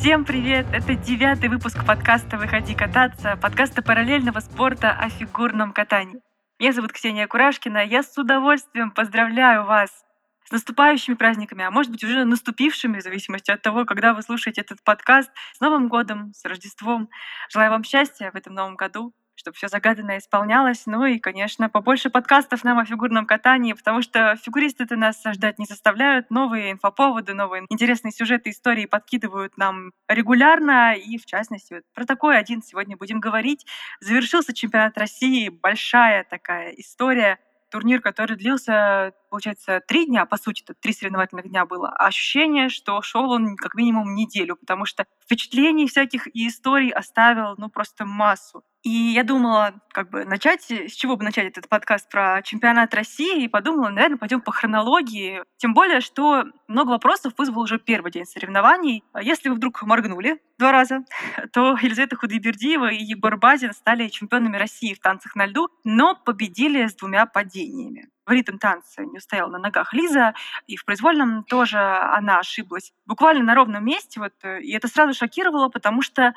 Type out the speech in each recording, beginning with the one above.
Всем привет! Это девятый выпуск подкаста «Выходи кататься», подкаста параллельного спорта о фигурном катании. Меня зовут Ксения Курашкина. Я с удовольствием поздравляю вас с наступающими праздниками, а может быть уже наступившими, в зависимости от того, когда вы слушаете этот подкаст. С Новым годом, с Рождеством. Желаю вам счастья в этом новом году чтобы все загаданное исполнялось. Ну и, конечно, побольше подкастов нам о фигурном катании, потому что фигуристы-то нас ждать не заставляют. Новые инфоповоды, новые интересные сюжеты, истории подкидывают нам регулярно. И, в частности, вот про такой один сегодня будем говорить. Завершился чемпионат России, большая такая история турнир, который длился, получается, три дня, по сути, это три соревновательных дня было, а ощущение, что шел он как минимум неделю, потому что впечатлений всяких и историй оставил, ну, просто массу. И я думала, как бы начать, с чего бы начать этот подкаст про чемпионат России, и подумала, наверное, пойдем по хронологии. Тем более, что много вопросов вызвал уже первый день соревнований. Если вы вдруг моргнули два раза, то Елизавета Худайбердиева и Егор Базин стали чемпионами России в танцах на льду, но победили с двумя падениями в ритм танца не устояла на ногах Лиза, и в произвольном тоже она ошиблась. Буквально на ровном месте, вот, э, и это сразу шокировало, потому что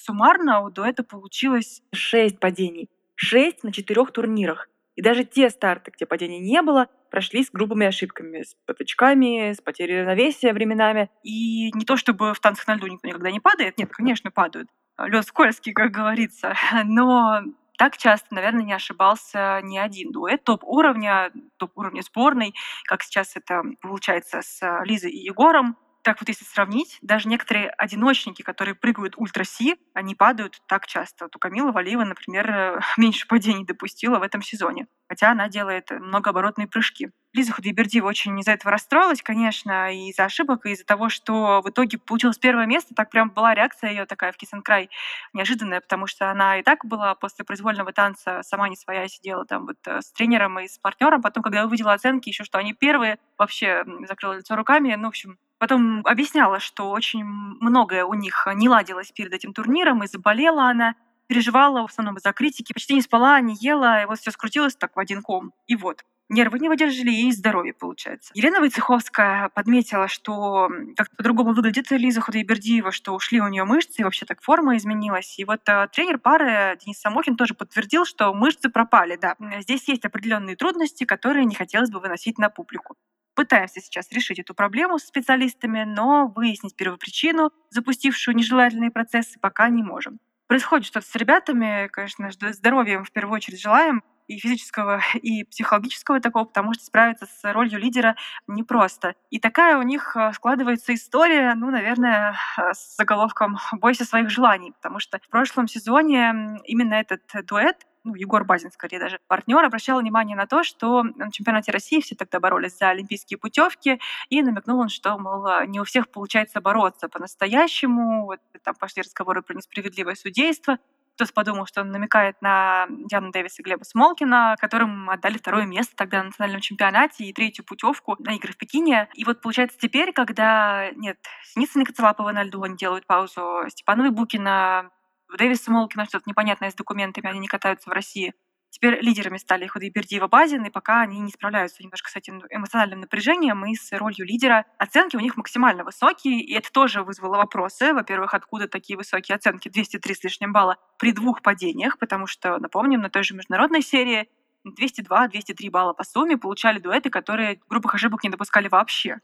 суммарно у дуэта получилось шесть падений. Шесть на четырех турнирах. И даже те старты, где падений не было, прошли с грубыми ошибками, с потычками, с потерей равновесия временами. И не то чтобы в танцах на льду никто никогда не падает, нет, конечно, падают. Лед скользкий, как говорится. Но так часто, наверное, не ошибался ни один дуэт топ-уровня, топ-уровня сборной, как сейчас это получается с Лизой и Егором так вот если сравнить, даже некоторые одиночники, которые прыгают ультра-си, они падают так часто. Вот у Камилы Валиева, например, э, меньше падений допустила в этом сезоне, хотя она делает многооборотные прыжки. Лиза Худайбердиева очень из-за этого расстроилась, конечно, и из-за ошибок, и из-за того, что в итоге получилось первое место. Так прям была реакция ее такая в Кисенкрай неожиданная, потому что она и так была после произвольного танца сама не своя, сидела там вот э, с тренером и с партнером. Потом, когда увидела оценки, еще что они первые, вообще закрыла лицо руками. Ну, в общем, Потом объясняла, что очень многое у них не ладилось перед этим турниром, и заболела она, переживала в основном из-за критики, почти не спала, не ела, и вот все скрутилось так в один ком. И вот, нервы не выдержали, и здоровье получается. Елена Войцеховская подметила, что как-то по-другому выглядит Лиза Худайбердиева, что ушли у нее мышцы, и вообще так форма изменилась. И вот э, тренер пары Денис Самохин тоже подтвердил, что мышцы пропали, да. Здесь есть определенные трудности, которые не хотелось бы выносить на публику. Пытаемся сейчас решить эту проблему с специалистами, но выяснить первопричину, запустившую нежелательные процессы, пока не можем. Происходит что-то с ребятами, конечно, здоровья им в первую очередь желаем, и физического, и психологического такого, потому что справиться с ролью лидера непросто. И такая у них э, складывается история, ну, наверное, э, с заголовком «Бойся своих желаний», потому что в прошлом сезоне именно этот дуэт ну, Егор Базин, скорее даже, партнер, обращал внимание на то, что на чемпионате России все тогда боролись за олимпийские путевки, и намекнул он, что, мол, не у всех получается бороться по-настоящему, вот, там пошли разговоры про несправедливое судейство, кто-то подумал, что он намекает на Диану Дэвис и Глеба Смолкина, которым отдали второе место тогда на национальном чемпионате и третью путевку на игры в Пекине. И вот получается теперь, когда нет Синицына и Коцелапова на льду, они делают паузу, Степанова и Букина Дэвис Смолкина что-то непонятное с документами, они не катаются в России. Теперь лидерами стали Худайбердиева Базин, и пока они не справляются немножко с этим эмоциональным напряжением и с ролью лидера. Оценки у них максимально высокие, и это тоже вызвало вопросы. Во-первых, откуда такие высокие оценки, 203 с лишним балла, при двух падениях, потому что, напомним, на той же международной серии 202-203 балла по сумме получали дуэты, которые группах ошибок не допускали вообще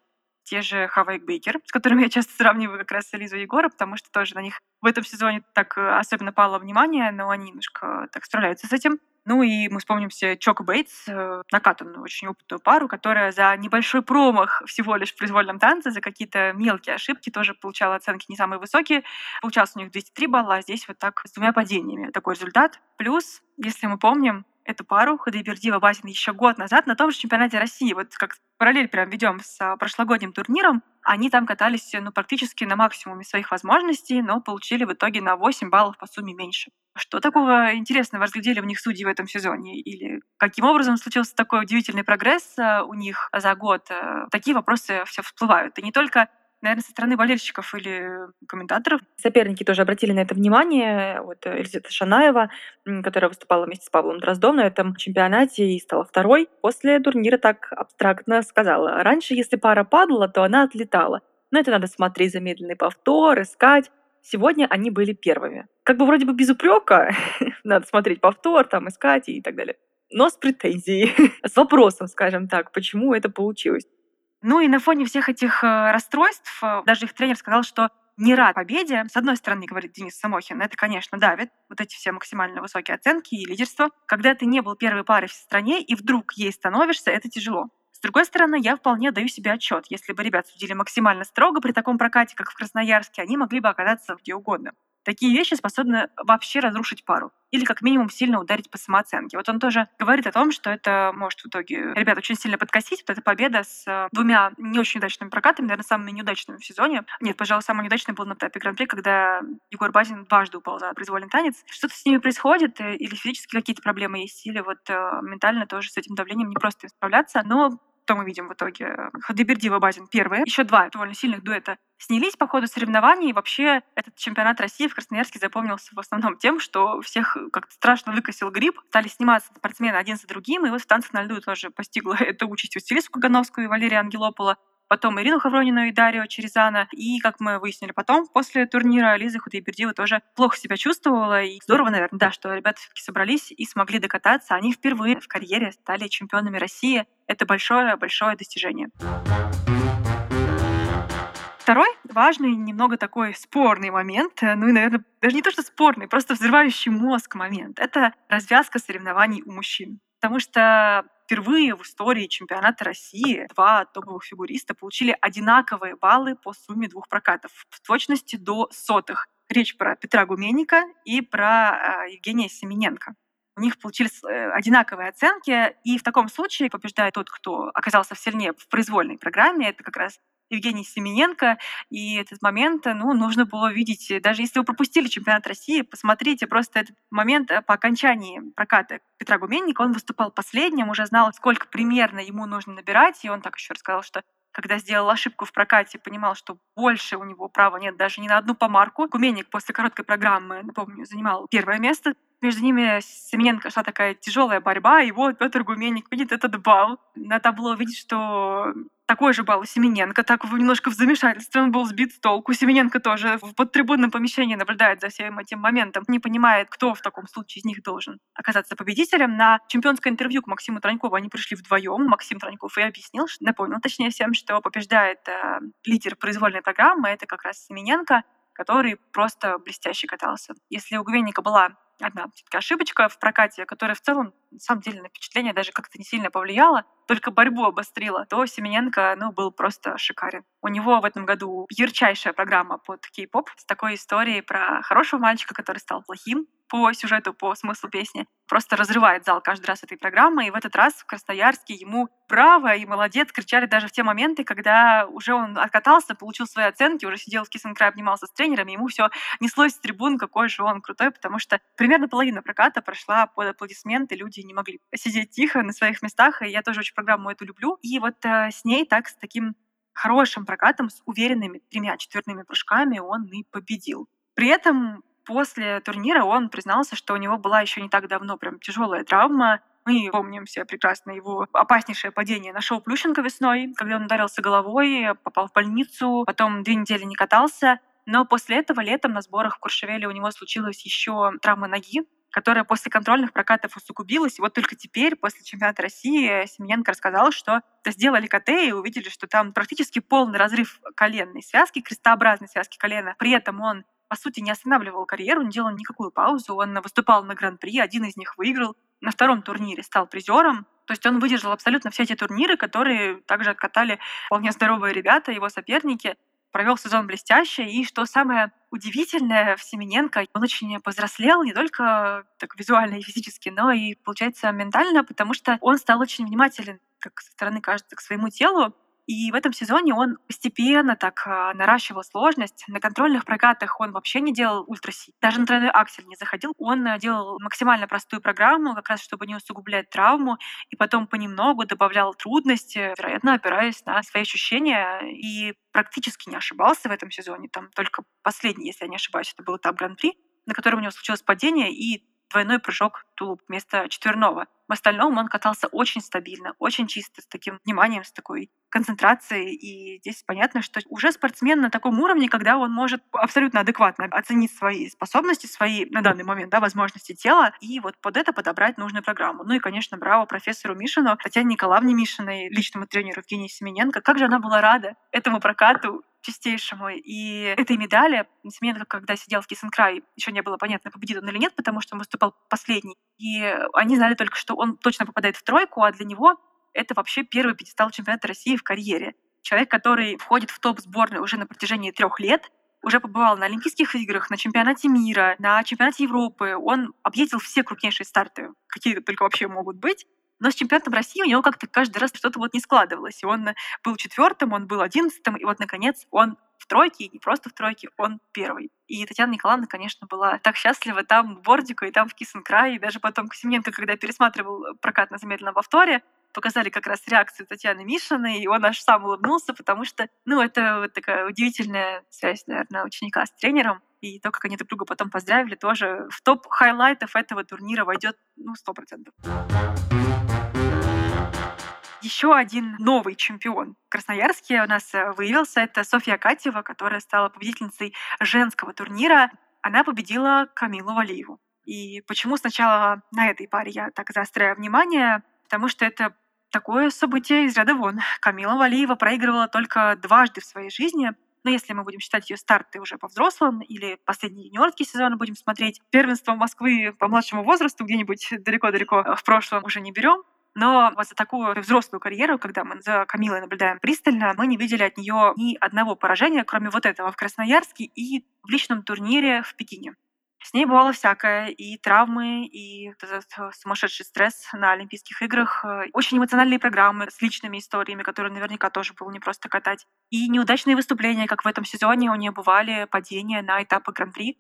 те же Хавайк Бейкер, с которыми я часто сравниваю как раз Элизу и Егора, потому что тоже на них в этом сезоне так э, особенно пало внимание, но они немножко так справляются с этим. Ну и мы вспомним все Чок Бейтс, э, накатанную очень опытную пару, которая за небольшой промах всего лишь в произвольном танце, за какие-то мелкие ошибки тоже получала оценки не самые высокие. Получалось у них 203 балла, а здесь вот так с двумя падениями такой результат. Плюс, если мы помним, эту пару Худайбердиева Базин еще год назад на том же чемпионате России. Вот как параллель прям ведем с а, прошлогодним турниром. Они там катались ну, практически на максимуме своих возможностей, но получили в итоге на 8 баллов по сумме меньше. Что такого интересного разглядели в них судьи в этом сезоне? Или каким образом случился такой удивительный прогресс а, у них за год? Э, такие вопросы все всплывают. И не только наверное, со стороны болельщиков или комментаторов. Соперники тоже обратили на это внимание. Вот э, Эльзита Шанаева, которая выступала вместе с Павлом Дроздом на этом чемпионате и стала второй, после турнира так абстрактно сказала. Раньше, если пара падала, то она отлетала. Но это надо смотреть замедленный повтор, искать. Сегодня они были первыми. Как бы вроде бы без упрека, надо смотреть повтор, там искать и так далее. Но с претензией, с вопросом, скажем так, почему это получилось. Ну и на фоне всех этих э, расстройств, э, даже их тренер сказал, что не рад победе. С одной стороны, говорит Денис Самохин, это, конечно, давит, вот эти все максимально высокие оценки и лидерство. Когда ты не был первой парой в стране и вдруг ей становишься, это тяжело. С другой стороны, я вполне даю себе отчет. Если бы ребят судили максимально строго при таком прокате, как в Красноярске, они могли бы оказаться где угодно. Такие вещи способны вообще разрушить пару или как минимум сильно ударить по самооценке. Вот он тоже говорит о том, что это может в итоге ребят очень сильно подкосить. Вот эта победа с э, двумя не очень удачными прокатами, наверное, самыми неудачными в сезоне. Нет, пожалуй, самый неудачный был на этапе Гран-при, когда Егор Базин дважды упал за произвольный танец. Что-то с ними происходит, э, или физически какие-то проблемы есть, или вот э, ментально тоже с этим давлением не просто справляться. Но что мы видим в итоге? Хадыбердива Базин первые. Еще два довольно сильных дуэта снялись по ходу соревнований. И вообще этот чемпионат России в Красноярске запомнился в основном тем, что всех как-то страшно выкосил грипп. Стали сниматься спортсмены один за другим. И вот в танцах на льду тоже постигла эта участь Василису Кагановскую и Валерия Ангелопола потом Ирину Хавронину и Дарио Черезана. И, как мы выяснили потом, после турнира Лиза Худайбердиева тоже плохо себя чувствовала. И здорово, наверное, да, что ребята все таки собрались и смогли докататься. Они впервые в карьере стали чемпионами России. Это большое-большое достижение. Второй важный, немного такой спорный момент, ну и, наверное, даже не то, что спорный, просто взрывающий мозг момент, это развязка соревнований у мужчин. Потому что впервые в истории чемпионата России два топовых фигуриста получили одинаковые баллы по сумме двух прокатов, в точности до сотых. Речь про Петра Гуменника и про э, Евгения Семененко. У них получились э, одинаковые оценки, и в таком случае побеждает тот, кто оказался сильнее в произвольной программе. Это как раз Евгений Семененко. И этот момент, ну, нужно было видеть. Даже если вы пропустили чемпионат России, посмотрите просто этот момент э, по окончании проката Петра Гуменника. Он выступал последним, уже знал, сколько примерно ему нужно набирать. И он так еще рассказал, что когда сделал ошибку в прокате, понимал, что больше у него права нет даже ни на одну помарку. Гуменник после короткой программы, напомню, занимал первое место. Между ними Семененко шла такая тяжелая борьба, и вот Петр Гуменник видит этот бал. На табло видит, что такой же балл у Семененко, так немножко в замешательстве, он был сбит с толку. Семененко тоже в подтрибунном помещении наблюдает за всем этим моментом, не понимает, кто в таком случае из них должен оказаться победителем. На чемпионское интервью к Максиму Транькову они пришли вдвоем. Максим Траньков и объяснил, напомнил точнее всем, что побеждает э, лидер произвольной программы, это как раз Семененко, который просто блестяще катался. Если у Гвенника была одна ошибочка в прокате, которая в целом, на самом деле, на впечатление даже как-то не сильно повлияла, только борьбу обострила, то Семененко, ну, был просто шикарен. У него в этом году ярчайшая программа под кей-поп с такой историей про хорошего мальчика, который стал плохим, по сюжету, по смыслу песни. Просто разрывает зал каждый раз этой программы. И в этот раз в Красноярске ему браво и молодец кричали даже в те моменты, когда уже он откатался, получил свои оценки, уже сидел в Киссенкрай, обнимался с тренерами, ему все неслось с трибун, какой же он крутой, потому что примерно половина проката прошла под аплодисменты, люди не могли сидеть тихо на своих местах, и я тоже очень программу эту люблю. И вот э, с ней так, с таким хорошим прокатом, с уверенными тремя четвертными прыжками он и победил. При этом после турнира он признался, что у него была еще не так давно прям тяжелая травма. Мы помним все прекрасно его опаснейшее падение на шоу Плющенко весной, когда он ударился головой, попал в больницу, потом две недели не катался. Но после этого летом на сборах в Куршевеле у него случилась еще травма ноги, которая после контрольных прокатов усугубилась. И вот только теперь, после чемпионата России, Семененко рассказал, что сделали КТ и увидели, что там практически полный разрыв коленной связки, крестообразной связки колена. При этом он по сути, не останавливал карьеру, не делал никакую паузу. Он выступал на Гран-при, один из них выиграл. На втором турнире стал призером. То есть он выдержал абсолютно все эти турниры, которые также откатали вполне здоровые ребята, его соперники. Провел сезон блестяще. И что самое удивительное в Семененко, он очень повзрослел не только так визуально и физически, но и, получается, ментально, потому что он стал очень внимателен как со стороны кажется, к своему телу. И в этом сезоне он постепенно так а, наращивал сложность. На контрольных прокатах он вообще не делал ультраси. Даже на тройной аксель не заходил. Он э, делал максимально простую программу, как раз чтобы не усугублять травму, и потом понемногу добавлял трудности, вероятно, опираясь на свои ощущения, и практически не ошибался в этом сезоне. Там только последний, если я не ошибаюсь, это был этап Гран-при, на котором у него случилось падение, и двойной прыжок тулуп вместо четверного. В остальном он катался очень стабильно, очень чисто, с таким вниманием, с такой концентрацией. И здесь понятно, что уже спортсмен на таком уровне, когда он может абсолютно адекватно оценить свои способности, свои на данный момент да, возможности тела, и вот под это подобрать нужную программу. Ну и, конечно, браво профессору Мишину, Татьяне Николаевне Мишиной, личному тренеру Евгении Семененко. Как же она была рада этому прокату чистейшему. И этой медали Семененко, когда сидел в Кисенкрай, еще не было понятно, победит он или нет, потому что он выступал последний. И они знали только, что он точно попадает в тройку, а для него это вообще первый пьедестал чемпионата России в карьере. Человек, который входит в топ сборной уже на протяжении трех лет, уже побывал на Олимпийских играх, на чемпионате мира, на чемпионате Европы. Он объездил все крупнейшие старты, какие только вообще могут быть. Но с чемпионатом России у него как-то каждый раз что-то вот не складывалось. И он был четвертым, он был одиннадцатым, и вот, наконец, он в тройке, и не просто в тройке, он первый. И Татьяна Николаевна, конечно, была так счастлива там в Бордику, и там в Кисенкрае, и даже потом Косименко, когда пересматривал прокат на замедленном повторе, показали как раз реакцию Татьяны Мишиной, и он аж сам улыбнулся, потому что, ну, это вот такая удивительная связь, наверное, ученика с тренером. И то, как они друг друга потом поздравили, тоже в топ хайлайтов этого турнира войдет, ну, сто процентов. Еще один новый чемпион в Красноярске у нас э, выявился. Это Софья Акатьева, которая стала победительницей женского турнира. Она победила Камилу Валиеву. И почему сначала на этой паре я так заостряю внимание? Потому что это такое событие из ряда вон. Камила Валиева проигрывала только дважды в своей жизни. Но если мы будем считать ее старты уже по взрослым или последний юниорский сезон будем смотреть, первенство Москвы по младшему возрасту где-нибудь далеко-далеко в прошлом уже не берем. Но вот за такую взрослую карьеру, когда мы за Камилой наблюдаем пристально, мы не видели от нее ни одного поражения, кроме вот этого в Красноярске и в личном турнире в Пекине. С ней бывало всякое, и травмы, и этот э, сумасшедший стресс на Олимпийских играх, э, очень эмоциональные программы с личными историями, которые наверняка тоже было не просто катать, и неудачные выступления, как в этом сезоне у нее бывали падения на этапы Гран-при.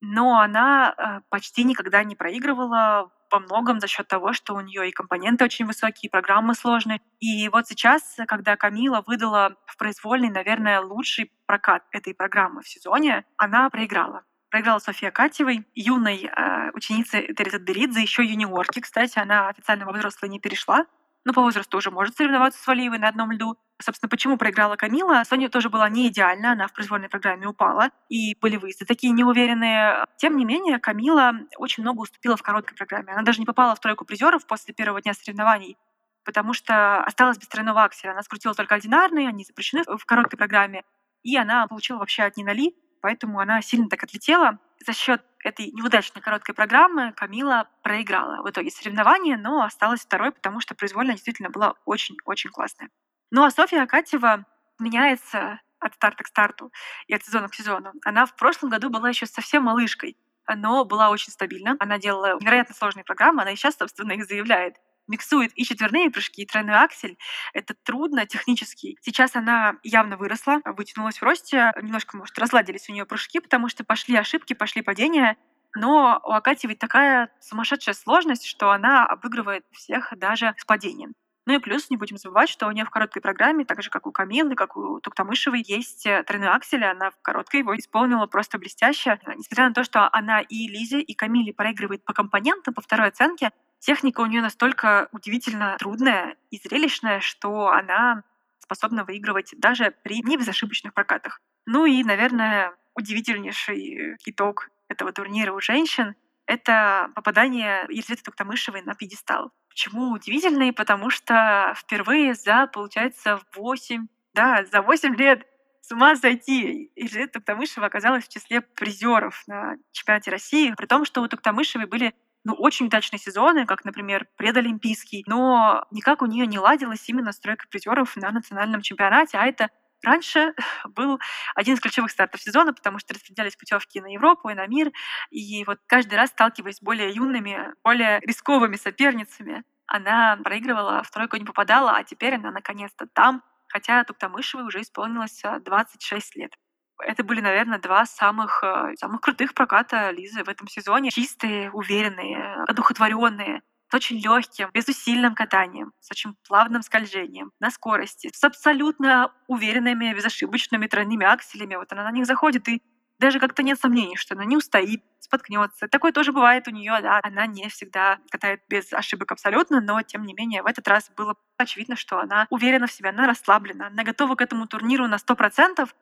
Но она э, почти никогда не проигрывала во многом за счет того, что у нее и компоненты очень высокие, и программы сложные. И вот сейчас, когда Камила выдала в произвольный, наверное, лучший прокат этой программы в сезоне, она проиграла проиграла София Катевой, юной э, ученице Терезы Беридзе, еще юниорки, кстати, она официально во взрослые не перешла, но по возрасту уже может соревноваться с Валиевой на одном льду. Собственно, почему проиграла Камила? Соня тоже была не идеальна, она в произвольной программе упала, и были выезды такие неуверенные. Тем не менее, Камила очень много уступила в короткой программе. Она даже не попала в тройку призеров после первого дня соревнований, потому что осталась без тройного акселя. Она скрутила только одинарные, они запрещены в короткой программе, и она получила вообще одни ноли, поэтому она сильно так отлетела. За счет этой неудачной короткой программы Камила проиграла в итоге соревнования, но осталась второй, потому что произвольно действительно была очень-очень классная. Ну а Софья Акатьева меняется от старта к старту и от сезона к сезону. Она в прошлом году была еще совсем малышкой, но была очень стабильна. Она делала невероятно сложные программы, она и сейчас, собственно, их заявляет миксует и четверные прыжки, и тройной аксель. Это трудно технически. Сейчас она явно выросла, вытянулась в росте, немножко, может, разладились у нее прыжки, потому что пошли ошибки, пошли падения. Но у Акати ведь такая сумасшедшая сложность, что она обыгрывает всех даже с падением. Ну и плюс не будем забывать, что у нее в короткой программе, так же как у Камилы, как у Туктамышевой, есть э, тройной аксель, она в короткой его исполнила просто блестяще. Несмотря на то, что она и Лизе, и Камиле проигрывает по компонентам, по второй оценке, Техника у нее настолько удивительно трудная и зрелищная, что она способна выигрывать даже при небезошибочных прокатах. Ну и, наверное, удивительнейший итог этого турнира у женщин — это попадание Елизаветы Туктамышевой на пьедестал. Почему удивительный? Потому что впервые за, получается, 8, да, за 8 лет с ума сойти. Елизавета Туктамышева оказалась в числе призеров на чемпионате России, при том, что у Туктамышевой были ну, очень удачные сезоны, как, например, предолимпийский, но никак у нее не ладилась именно стройка призеров на национальном чемпионате, а это раньше был один из ключевых стартов сезона, потому что распределялись путевки на Европу и на мир, и вот каждый раз сталкиваясь с более юными, более рисковыми соперницами, она проигрывала, в тройку не попадала, а теперь она наконец-то там, хотя Туктамышевой уже исполнилось 26 лет. Это были, наверное, два самых, э, самых крутых проката Лизы в этом сезоне. Чистые, уверенные, одухотворенные с очень легким, безусильным катанием, с очень плавным скольжением, на скорости, с абсолютно уверенными, безошибочными тройными акселями. Вот она на них заходит, и даже как-то нет сомнений, что она не устоит, споткнется. Такое тоже бывает у нее, да. Она не всегда катает без ошибок абсолютно, но тем не менее в этот раз было очевидно, что она уверена в себе, она расслаблена, она готова к этому турниру на сто процентов.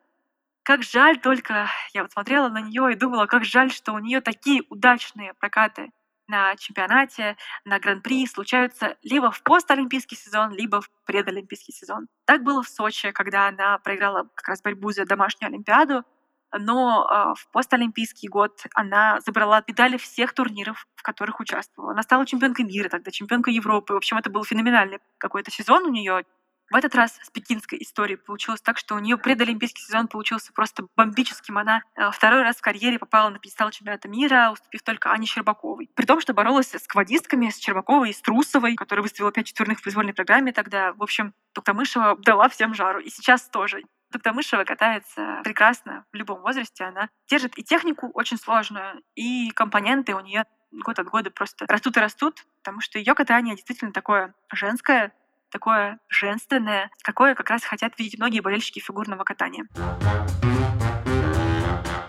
Как жаль только, я вот смотрела на нее и думала, как жаль, что у нее такие удачные прокаты на чемпионате, на гран-при случаются либо в постолимпийский сезон, либо в предолимпийский сезон. Так было в Сочи, когда она проиграла как раз борьбу за домашнюю Олимпиаду, но э, в постолимпийский год она забрала медали всех турниров, в которых участвовала. Она стала чемпионкой мира тогда, чемпионкой Европы. В общем, это был феноменальный какой-то сезон у нее. В этот раз с пекинской историей получилось так, что у нее предолимпийский сезон получился просто бомбическим. Она э, второй раз в карьере попала на пьедестал чемпионата мира, уступив только Ане Щербаковой. При том, что боролась с квадистками, с Щербаковой и с Трусовой, которая выставила пять четверных в произвольной программе тогда. В общем, Туктамышева дала всем жару. И сейчас тоже. Туктамышева катается прекрасно в любом возрасте. Она держит и технику очень сложную, и компоненты у нее год от года просто растут и растут, потому что ее катание действительно такое женское, такое женственное, какое как раз хотят видеть многие болельщики фигурного катания.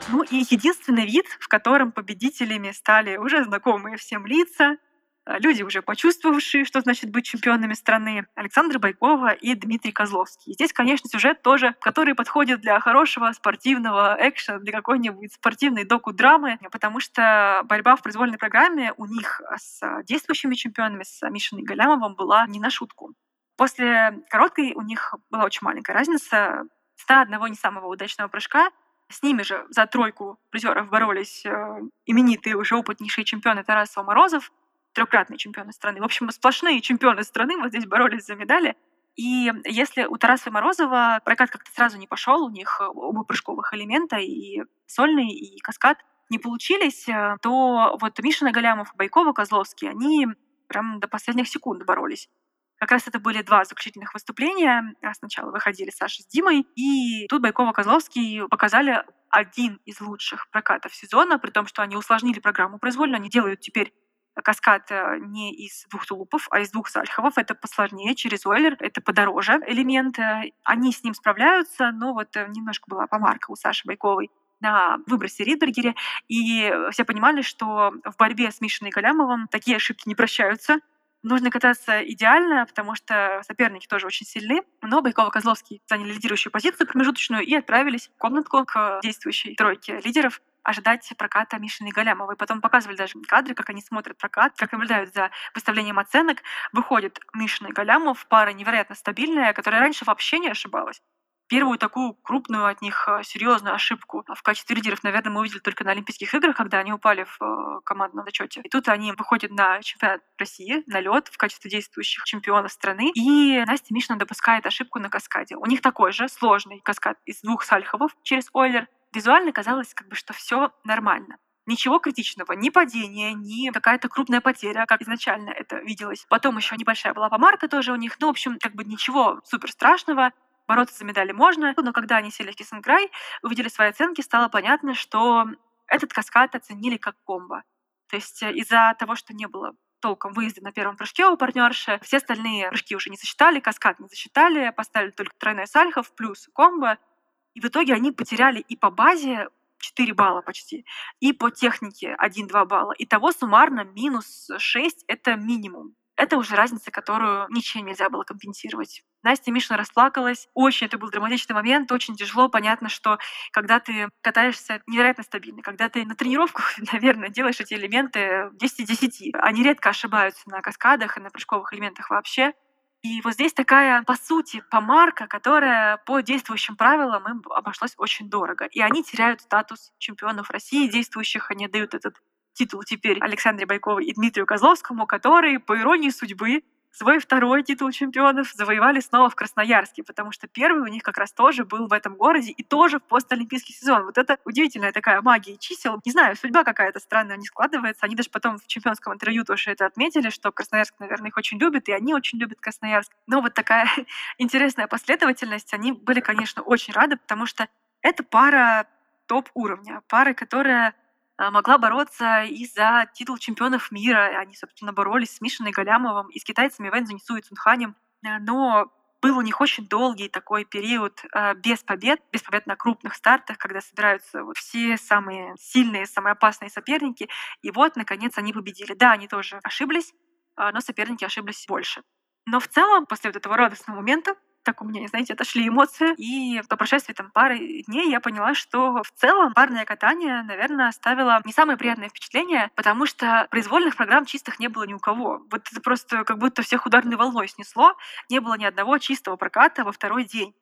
Ну и единственный вид, в котором победителями стали уже знакомые всем лица, а, люди, уже почувствовавшие, что значит быть чемпионами страны, Александр Байкова и Дмитрий Козловский. Здесь, конечно, сюжет тоже, который подходит для хорошего спортивного экшена, для какой-нибудь спортивной доку-драмы, потому что борьба в произвольной программе у них с действующими чемпионами, с Мишиной Галямовым, была не на шутку. После короткой у них была очень маленькая разница. 101 не самого удачного прыжка с ними же за тройку призеров боролись э, именитые уже опытнейшие чемпионы Тарасова Морозов трехкратные чемпионы страны. В общем, сплошные чемпионы страны вот здесь боролись за медали. И если у Тараса Морозова прокат как-то сразу не пошел, у них оба прыжковых элемента, и сольный, и каскад, не получились, э, то вот Мишина Галямов и Байкова Козловский, они прям до последних секунд боролись. Как раз это были два заключительных выступления. А сначала выходили Саша с Димой, и тут Байкова-Козловский показали один из лучших прокатов сезона, при том, что они усложнили программу произвольно. Они делают теперь каскад э, не из двух тулупов, а из двух сальховов. Это посложнее, через ойлер, это подороже элемент. Они с ним справляются, но вот э, немножко была помарка у Саши Байковой на выбросе Ридбергере, и все понимали, что в борьбе с Мишиной Галямовым такие ошибки не прощаются, Нужно кататься идеально, потому что соперники тоже очень сильны. Но Байкова Козловский заняли лидирующую позицию промежуточную и отправились в комнатку к действующей тройке лидеров ожидать проката Мишины Галямовой. Потом показывали даже кадры, как они смотрят прокат, как наблюдают за выставлением оценок. Выходит Мишина Галямов, пара невероятно стабильная, которая раньше вообще не ошибалась. Первую такую крупную от них э, серьезную ошибку в качестве лидеров, наверное, мы увидели только на Олимпийских играх, когда они упали в э, командном зачете. И тут они выходят на чемпионат России, на лед в качестве действующих чемпионов страны. И Настя Мишина допускает ошибку на каскаде. У них такой же сложный каскад из двух сальховов через Ойлер, визуально казалось, как бы, что все нормально. Ничего критичного, ни падения, ни какая-то крупная потеря, как изначально это виделось. Потом еще небольшая была помарка тоже у них. Ну, в общем, как бы ничего супер страшного. Бороться за медали можно. Но когда они сели в Кисенграй, увидели свои оценки, стало понятно, что этот каскад оценили как комбо. То есть э, из-за того, что не было толком выезда на первом прыжке у партнерши. Все остальные прыжки уже не засчитали, каскад не засчитали, поставили только тройной сальхов плюс комбо. И в итоге они потеряли и по базе 4 балла почти, и по технике 1-2 балла. Итого суммарно минус 6 — это минимум. Это уже разница, которую ничем нельзя было компенсировать. Настя Мишина расплакалась. Очень это был драматичный момент, очень тяжело. Понятно, что когда ты катаешься невероятно стабильно, когда ты на тренировках, наверное, делаешь эти элементы 10 из 10. Они редко ошибаются на каскадах и на прыжковых элементах вообще. И вот здесь такая, по сути, помарка, которая по действующим правилам им обошлась очень дорого. И они теряют статус чемпионов России действующих, они дают этот титул теперь Александре Байковой и Дмитрию Козловскому, которые, по иронии судьбы, свой второй титул чемпионов завоевали снова в Красноярске, потому что первый у них как раз тоже был в этом городе и тоже в постолимпийский сезон. Вот это удивительная такая магия чисел. Не знаю, судьба какая-то странная не складывается. Они даже потом в чемпионском интервью тоже это отметили, что Красноярск, наверное, их очень любит, и они очень любят Красноярск. Но вот такая интересная последовательность. Они были, конечно, очень рады, потому что это пара топ-уровня, пара, которая могла бороться и за титул чемпионов мира. Они, собственно, боролись с Мишиной Галямовым и с китайцами Вэнзу Нису и Цунханем. Э, но был у них очень долгий такой период э, без побед, без побед на крупных стартах, когда собираются вот все самые сильные, самые опасные соперники. И вот, наконец, они победили. Да, они тоже ошиблись, э, но соперники ошиблись больше. Но в целом, после вот этого радостного момента, так у меня, знаете, отошли эмоции. И по прошествии там пары дней я поняла, что в целом парное катание, наверное, оставило не самое приятное впечатление, потому что произвольных программ чистых не было ни у кого. Вот это просто как будто всех ударной волной снесло. Не было ни одного чистого проката во второй день.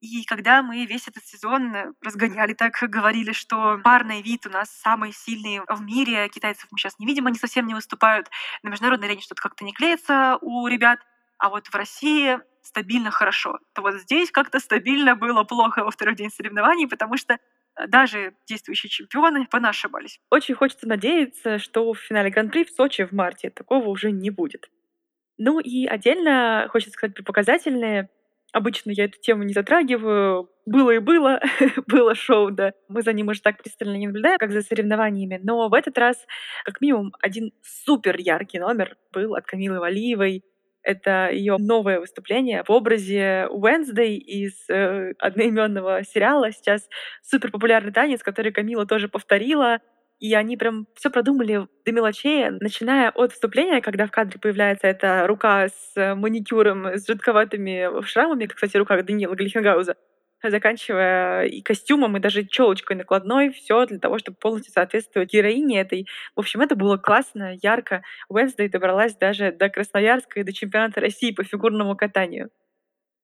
И когда мы весь этот сезон разгоняли, так говорили, что парный вид у нас самый сильный в мире, китайцев мы сейчас не видим, они совсем не выступают, на международной арене что-то как-то не клеится у ребят, а вот в России стабильно хорошо, то вот здесь как-то стабильно было плохо во второй день соревнований, потому что э, даже действующие чемпионы понашибались. Очень хочется надеяться, что в финале Гран-при в Сочи в марте такого уже не будет. Ну и отдельно хочется сказать про показательные. Обычно я эту тему не затрагиваю. Было и было, было шоу, да. Мы за ним уже так пристально не наблюдаем, как за соревнованиями. Но в этот раз, как минимум, один супер яркий номер был от Камилы Валиевой. Это ее новое выступление в образе Уэнсдей из э, одноименного сериала. Сейчас супер популярный танец, который Камила тоже повторила. И они прям все продумали до мелочей, начиная от вступления, когда в кадре появляется эта рука с маникюром, с жидковатыми шрамами, кстати, рука Даниила Глихенгауза, заканчивая и костюмом, и даже челочкой накладной, все для того, чтобы полностью соответствовать героине этой. В общем, это было классно, ярко. Уэнсдей добралась даже до Красноярска и до чемпионата России по фигурному катанию.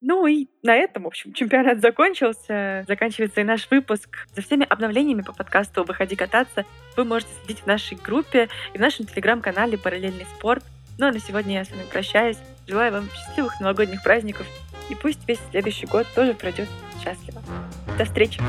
Ну и на этом, в общем, чемпионат закончился. Заканчивается и наш выпуск. За всеми обновлениями по подкасту «Выходи кататься» вы можете следить в нашей группе и в нашем телеграм-канале «Параллельный спорт». Ну а на сегодня я с вами прощаюсь. Желаю вам счастливых новогодних праздников. И пусть весь следующий год тоже пройдет счастливо. До встречи!